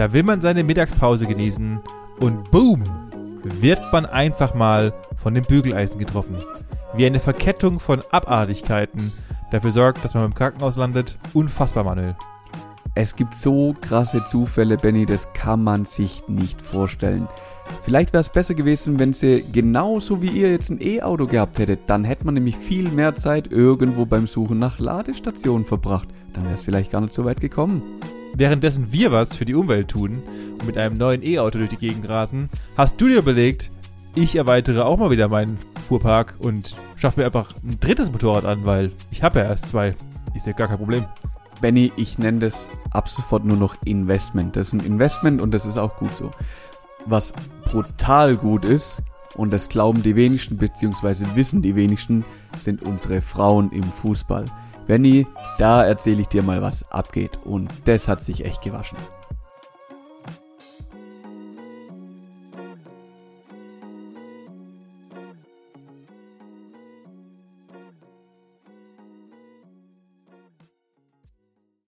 Da will man seine Mittagspause genießen und boom, wird man einfach mal von dem Bügeleisen getroffen. Wie eine Verkettung von Abartigkeiten dafür sorgt, dass man im Krankenhaus landet. Unfassbar, Manuel. Es gibt so krasse Zufälle, Benny, das kann man sich nicht vorstellen. Vielleicht wäre es besser gewesen, wenn sie genauso wie ihr jetzt ein E-Auto gehabt hättet. Dann hätte man nämlich viel mehr Zeit irgendwo beim Suchen nach Ladestationen verbracht. Dann wäre es vielleicht gar nicht so weit gekommen. Währenddessen wir was für die Umwelt tun und mit einem neuen E-Auto durch die Gegend rasen, hast du dir überlegt, ich erweitere auch mal wieder meinen Fuhrpark und schaffe mir einfach ein drittes Motorrad an, weil ich habe ja erst zwei. Ist ja gar kein Problem. Benny, ich nenne das ab sofort nur noch Investment. Das ist ein Investment und das ist auch gut so. Was brutal gut ist, und das glauben die wenigsten, beziehungsweise wissen die wenigsten, sind unsere Frauen im Fußball. Benny, da erzähle ich dir mal, was abgeht. Und das hat sich echt gewaschen.